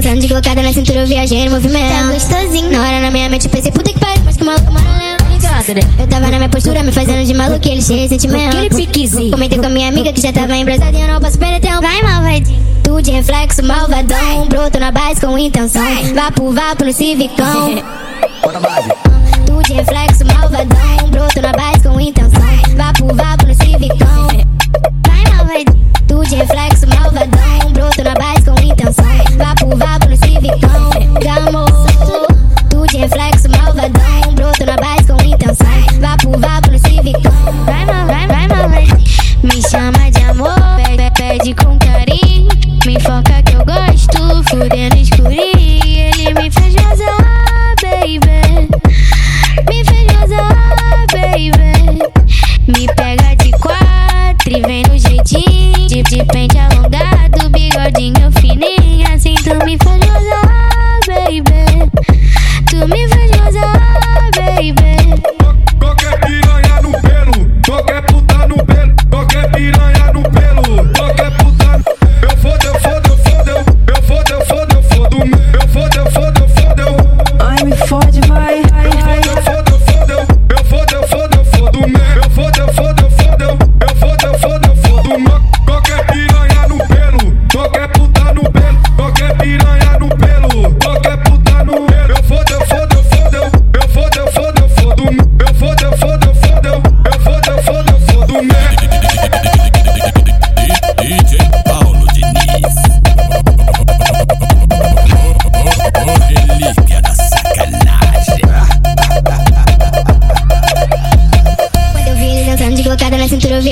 dançando de colocada na cintura, eu viajei no movimento. Tá gostosinho. Na hora na minha mente eu pensei, puta que pariu, mas que maluco, mano, eu tava na minha postura, me fazendo de maluco, ele cheio de sentimento. Aquele piquezinho. Comentei com a minha amiga que já tava embrasada e eu não posso perder tempo. Vai, malvadinho. Tu de reflexo, malvadão. Broto na base com intenção. Vapo, vapo no civicão. Bota base. Tu de reflexo, malvadão.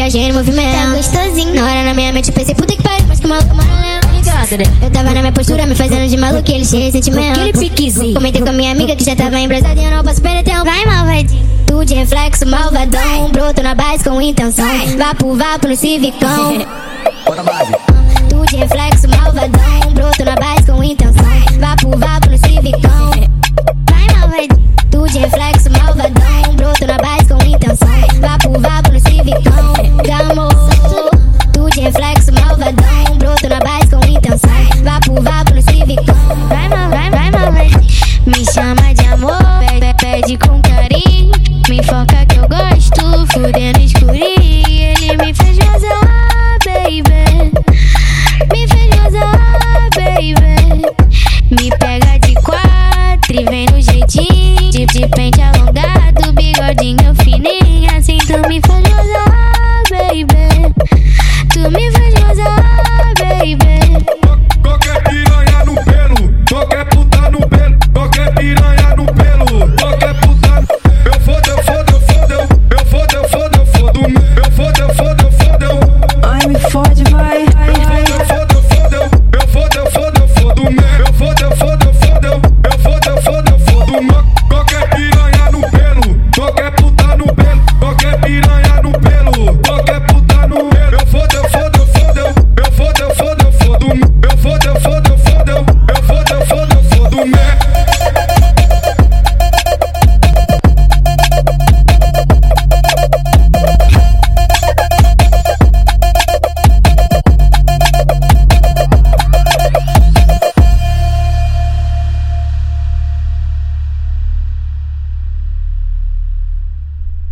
Viajei no movimento. Tá gostosinho. Na hora na minha mente eu pensei, puta que pariu, mas que maluco, mano, eu tava na minha postura, me fazendo de maluco, ele cheio de sentimento. Aquele piquezinho. Comentei com a minha amiga que já tava embrasada e eu não posso perder tempo. Vai, malvadinho. Tu de reflexo, malvadão. Broto na base com intenção. Vapo, vapo no civicão. Bota base. Tu de reflexo, malvadão.